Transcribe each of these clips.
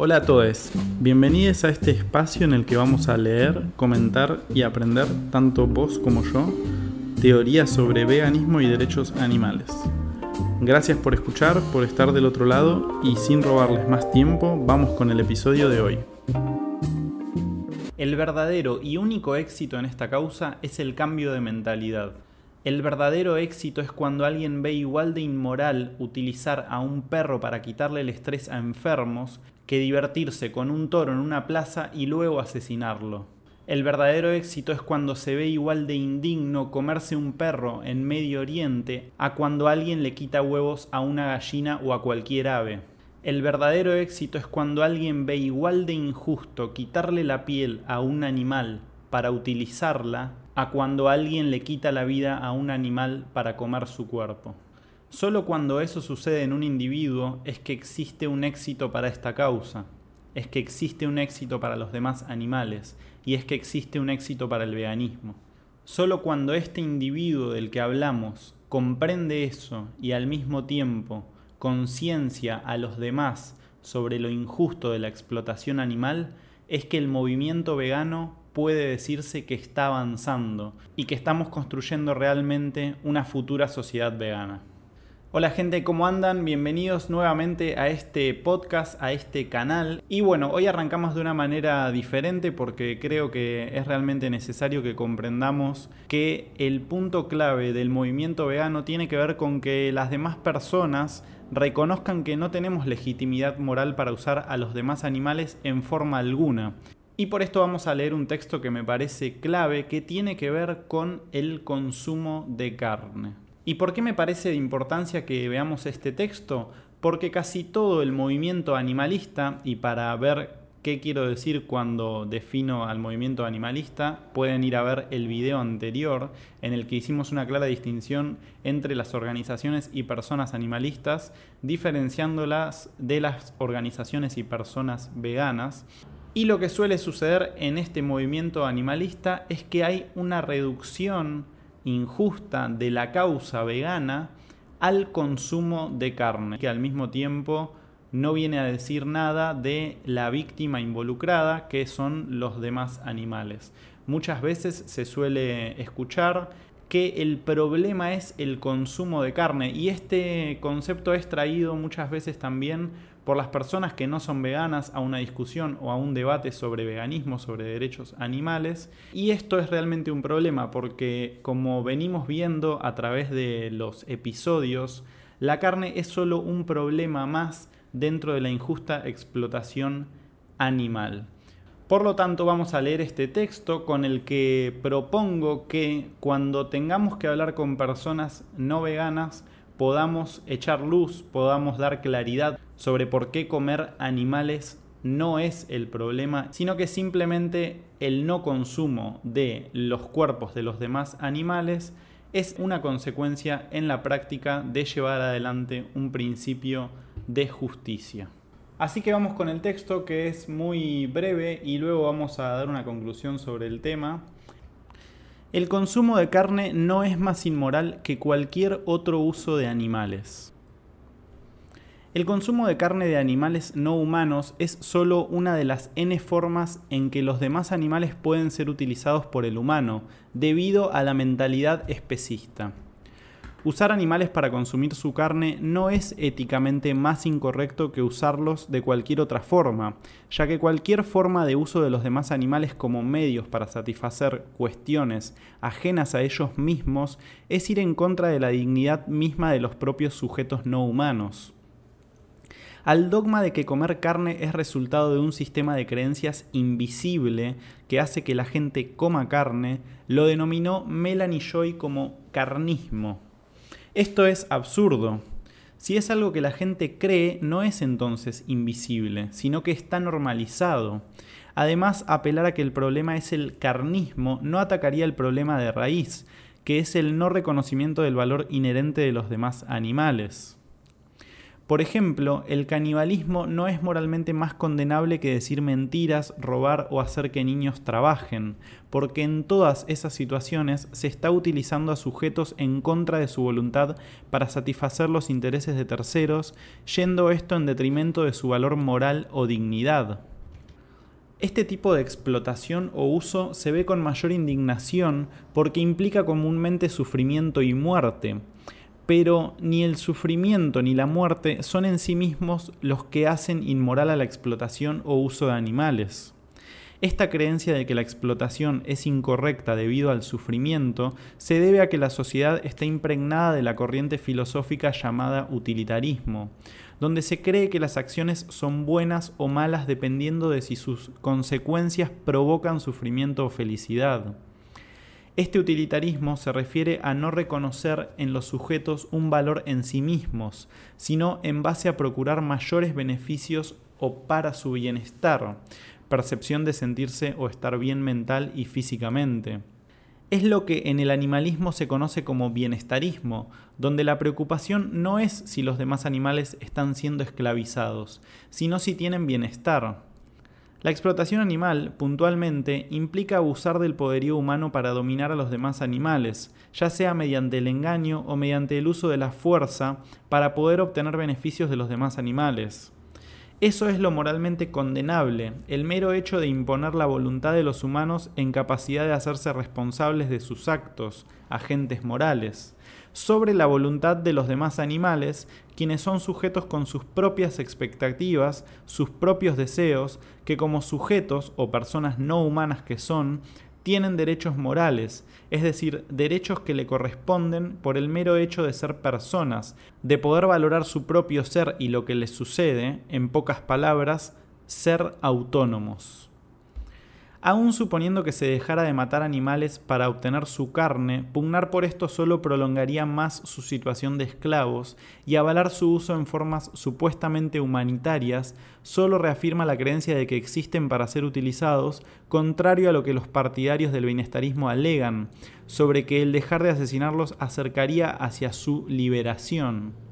Hola a todos, bienvenidos a este espacio en el que vamos a leer, comentar y aprender, tanto vos como yo, teorías sobre veganismo y derechos animales. Gracias por escuchar, por estar del otro lado y sin robarles más tiempo, vamos con el episodio de hoy. El verdadero y único éxito en esta causa es el cambio de mentalidad. El verdadero éxito es cuando alguien ve igual de inmoral utilizar a un perro para quitarle el estrés a enfermos que divertirse con un toro en una plaza y luego asesinarlo. El verdadero éxito es cuando se ve igual de indigno comerse un perro en Medio Oriente a cuando alguien le quita huevos a una gallina o a cualquier ave. El verdadero éxito es cuando alguien ve igual de injusto quitarle la piel a un animal para utilizarla a cuando alguien le quita la vida a un animal para comer su cuerpo. Solo cuando eso sucede en un individuo es que existe un éxito para esta causa, es que existe un éxito para los demás animales y es que existe un éxito para el veganismo. Solo cuando este individuo del que hablamos comprende eso y al mismo tiempo conciencia a los demás sobre lo injusto de la explotación animal, es que el movimiento vegano puede decirse que está avanzando y que estamos construyendo realmente una futura sociedad vegana. Hola gente, ¿cómo andan? Bienvenidos nuevamente a este podcast, a este canal. Y bueno, hoy arrancamos de una manera diferente porque creo que es realmente necesario que comprendamos que el punto clave del movimiento vegano tiene que ver con que las demás personas reconozcan que no tenemos legitimidad moral para usar a los demás animales en forma alguna. Y por esto vamos a leer un texto que me parece clave que tiene que ver con el consumo de carne. ¿Y por qué me parece de importancia que veamos este texto? Porque casi todo el movimiento animalista, y para ver qué quiero decir cuando defino al movimiento animalista, pueden ir a ver el video anterior en el que hicimos una clara distinción entre las organizaciones y personas animalistas, diferenciándolas de las organizaciones y personas veganas. Y lo que suele suceder en este movimiento animalista es que hay una reducción injusta de la causa vegana al consumo de carne, que al mismo tiempo no viene a decir nada de la víctima involucrada, que son los demás animales. Muchas veces se suele escuchar que el problema es el consumo de carne y este concepto es traído muchas veces también por las personas que no son veganas a una discusión o a un debate sobre veganismo, sobre derechos animales. Y esto es realmente un problema porque como venimos viendo a través de los episodios, la carne es solo un problema más dentro de la injusta explotación animal. Por lo tanto, vamos a leer este texto con el que propongo que cuando tengamos que hablar con personas no veganas, podamos echar luz, podamos dar claridad sobre por qué comer animales no es el problema, sino que simplemente el no consumo de los cuerpos de los demás animales es una consecuencia en la práctica de llevar adelante un principio de justicia. Así que vamos con el texto que es muy breve y luego vamos a dar una conclusión sobre el tema. El consumo de carne no es más inmoral que cualquier otro uso de animales. El consumo de carne de animales no humanos es solo una de las n formas en que los demás animales pueden ser utilizados por el humano, debido a la mentalidad especista. Usar animales para consumir su carne no es éticamente más incorrecto que usarlos de cualquier otra forma, ya que cualquier forma de uso de los demás animales como medios para satisfacer cuestiones ajenas a ellos mismos es ir en contra de la dignidad misma de los propios sujetos no humanos. Al dogma de que comer carne es resultado de un sistema de creencias invisible que hace que la gente coma carne, lo denominó Melanie Joy como carnismo esto es absurdo. Si es algo que la gente cree, no es entonces invisible, sino que está normalizado. Además, apelar a que el problema es el carnismo no atacaría el problema de raíz, que es el no reconocimiento del valor inherente de los demás animales. Por ejemplo, el canibalismo no es moralmente más condenable que decir mentiras, robar o hacer que niños trabajen, porque en todas esas situaciones se está utilizando a sujetos en contra de su voluntad para satisfacer los intereses de terceros, yendo esto en detrimento de su valor moral o dignidad. Este tipo de explotación o uso se ve con mayor indignación porque implica comúnmente sufrimiento y muerte, pero ni el sufrimiento ni la muerte son en sí mismos los que hacen inmoral a la explotación o uso de animales. Esta creencia de que la explotación es incorrecta debido al sufrimiento se debe a que la sociedad está impregnada de la corriente filosófica llamada utilitarismo, donde se cree que las acciones son buenas o malas dependiendo de si sus consecuencias provocan sufrimiento o felicidad. Este utilitarismo se refiere a no reconocer en los sujetos un valor en sí mismos, sino en base a procurar mayores beneficios o para su bienestar, percepción de sentirse o estar bien mental y físicamente. Es lo que en el animalismo se conoce como bienestarismo, donde la preocupación no es si los demás animales están siendo esclavizados, sino si tienen bienestar. La explotación animal, puntualmente, implica abusar del poderío humano para dominar a los demás animales, ya sea mediante el engaño o mediante el uso de la fuerza para poder obtener beneficios de los demás animales. Eso es lo moralmente condenable, el mero hecho de imponer la voluntad de los humanos en capacidad de hacerse responsables de sus actos, agentes morales, sobre la voluntad de los demás animales, quienes son sujetos con sus propias expectativas, sus propios deseos, que como sujetos o personas no humanas que son, tienen derechos morales, es decir, derechos que le corresponden por el mero hecho de ser personas, de poder valorar su propio ser y lo que les sucede, en pocas palabras, ser autónomos. Aún suponiendo que se dejara de matar animales para obtener su carne, pugnar por esto solo prolongaría más su situación de esclavos y avalar su uso en formas supuestamente humanitarias solo reafirma la creencia de que existen para ser utilizados, contrario a lo que los partidarios del bienestarismo alegan, sobre que el dejar de asesinarlos acercaría hacia su liberación.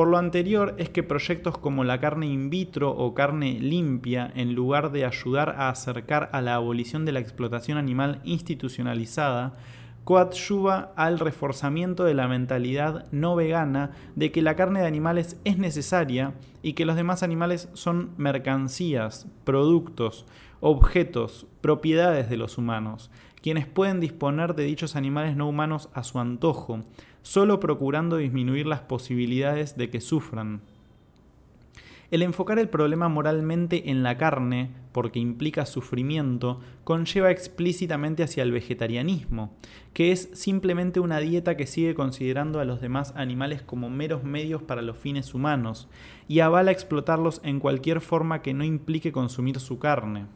Por lo anterior es que proyectos como la carne in vitro o carne limpia, en lugar de ayudar a acercar a la abolición de la explotación animal institucionalizada, coadyuva al reforzamiento de la mentalidad no vegana de que la carne de animales es necesaria y que los demás animales son mercancías, productos, objetos, propiedades de los humanos, quienes pueden disponer de dichos animales no humanos a su antojo, solo procurando disminuir las posibilidades de que sufran. El enfocar el problema moralmente en la carne, porque implica sufrimiento, conlleva explícitamente hacia el vegetarianismo, que es simplemente una dieta que sigue considerando a los demás animales como meros medios para los fines humanos, y avala explotarlos en cualquier forma que no implique consumir su carne.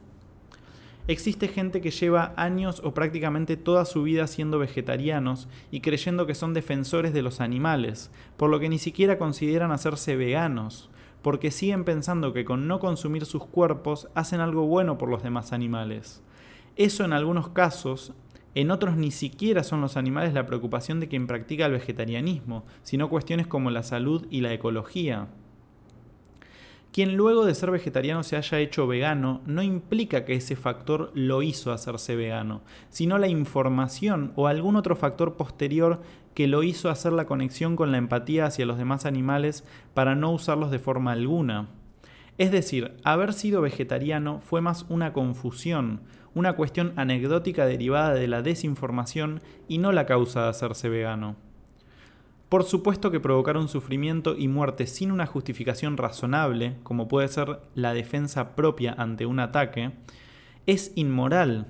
Existe gente que lleva años o prácticamente toda su vida siendo vegetarianos y creyendo que son defensores de los animales, por lo que ni siquiera consideran hacerse veganos, porque siguen pensando que con no consumir sus cuerpos hacen algo bueno por los demás animales. Eso en algunos casos, en otros ni siquiera son los animales la preocupación de quien practica el vegetarianismo, sino cuestiones como la salud y la ecología. Quien luego de ser vegetariano se haya hecho vegano no implica que ese factor lo hizo hacerse vegano, sino la información o algún otro factor posterior que lo hizo hacer la conexión con la empatía hacia los demás animales para no usarlos de forma alguna. Es decir, haber sido vegetariano fue más una confusión, una cuestión anecdótica derivada de la desinformación y no la causa de hacerse vegano. Por supuesto que provocar un sufrimiento y muerte sin una justificación razonable, como puede ser la defensa propia ante un ataque, es inmoral.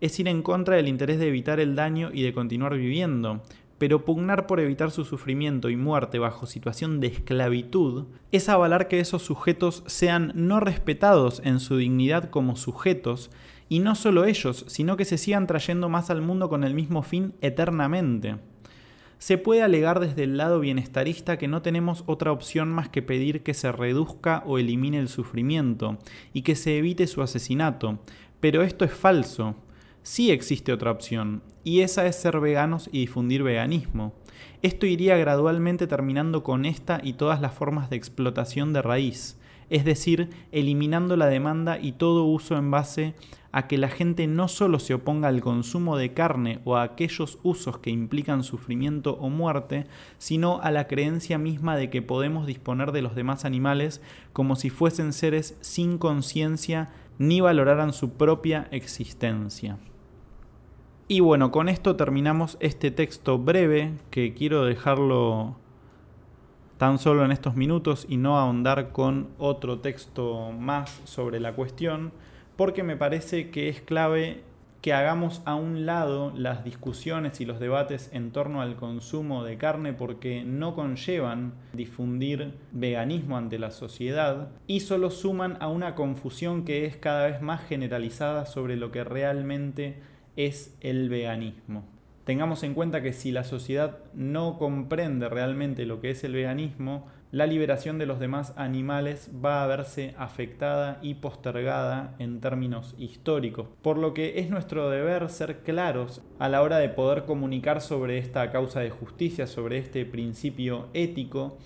Es ir en contra del interés de evitar el daño y de continuar viviendo, pero pugnar por evitar su sufrimiento y muerte bajo situación de esclavitud es avalar que esos sujetos sean no respetados en su dignidad como sujetos, y no solo ellos, sino que se sigan trayendo más al mundo con el mismo fin eternamente se puede alegar desde el lado bienestarista que no tenemos otra opción más que pedir que se reduzca o elimine el sufrimiento y que se evite su asesinato, pero esto es falso. Sí existe otra opción, y esa es ser veganos y difundir veganismo. Esto iría gradualmente terminando con esta y todas las formas de explotación de raíz, es decir, eliminando la demanda y todo uso en base a que la gente no solo se oponga al consumo de carne o a aquellos usos que implican sufrimiento o muerte, sino a la creencia misma de que podemos disponer de los demás animales como si fuesen seres sin conciencia ni valoraran su propia existencia. Y bueno, con esto terminamos este texto breve que quiero dejarlo tan solo en estos minutos y no ahondar con otro texto más sobre la cuestión, porque me parece que es clave que hagamos a un lado las discusiones y los debates en torno al consumo de carne porque no conllevan difundir veganismo ante la sociedad y solo suman a una confusión que es cada vez más generalizada sobre lo que realmente es el veganismo. Tengamos en cuenta que si la sociedad no comprende realmente lo que es el veganismo, la liberación de los demás animales va a verse afectada y postergada en términos históricos, por lo que es nuestro deber ser claros a la hora de poder comunicar sobre esta causa de justicia, sobre este principio ético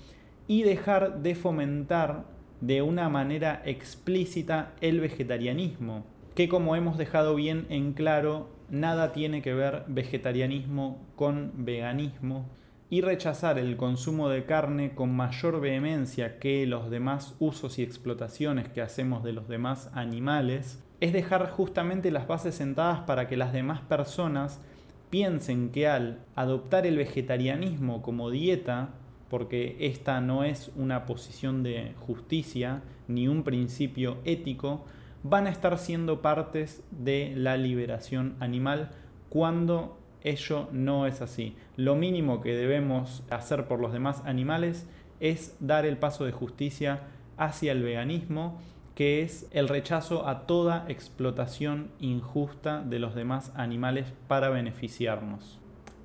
y dejar de fomentar de una manera explícita el vegetarianismo, que como hemos dejado bien en claro nada tiene que ver vegetarianismo con veganismo y rechazar el consumo de carne con mayor vehemencia que los demás usos y explotaciones que hacemos de los demás animales, es dejar justamente las bases sentadas para que las demás personas piensen que al adoptar el vegetarianismo como dieta, porque esta no es una posición de justicia ni un principio ético, van a estar siendo partes de la liberación animal cuando ello no es así. Lo mínimo que debemos hacer por los demás animales es dar el paso de justicia hacia el veganismo, que es el rechazo a toda explotación injusta de los demás animales para beneficiarnos.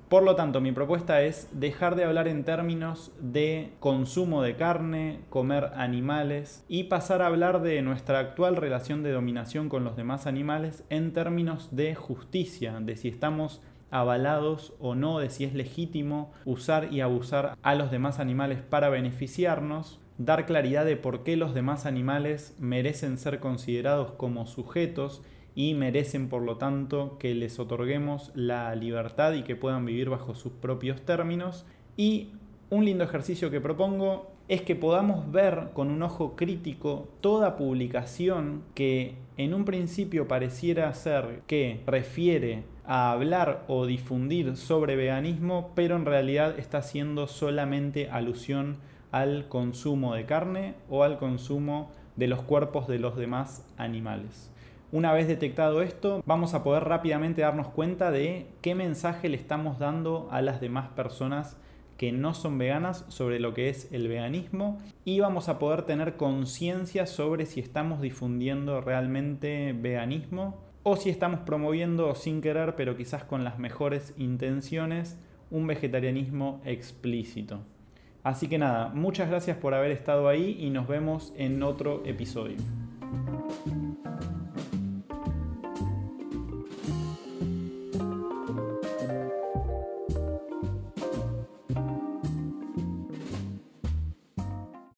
Por lo tanto, mi propuesta es dejar de hablar en términos de consumo de carne, comer animales y pasar a hablar de nuestra actual relación de dominación con los demás animales en términos de justicia, de si estamos avalados o no, de si es legítimo usar y abusar a los demás animales para beneficiarnos, dar claridad de por qué los demás animales merecen ser considerados como sujetos y merecen por lo tanto que les otorguemos la libertad y que puedan vivir bajo sus propios términos. Y un lindo ejercicio que propongo es que podamos ver con un ojo crítico toda publicación que en un principio pareciera ser que refiere a hablar o difundir sobre veganismo, pero en realidad está haciendo solamente alusión al consumo de carne o al consumo de los cuerpos de los demás animales. Una vez detectado esto, vamos a poder rápidamente darnos cuenta de qué mensaje le estamos dando a las demás personas que no son veganas sobre lo que es el veganismo y vamos a poder tener conciencia sobre si estamos difundiendo realmente veganismo o si estamos promoviendo sin querer, pero quizás con las mejores intenciones, un vegetarianismo explícito. Así que nada, muchas gracias por haber estado ahí y nos vemos en otro episodio.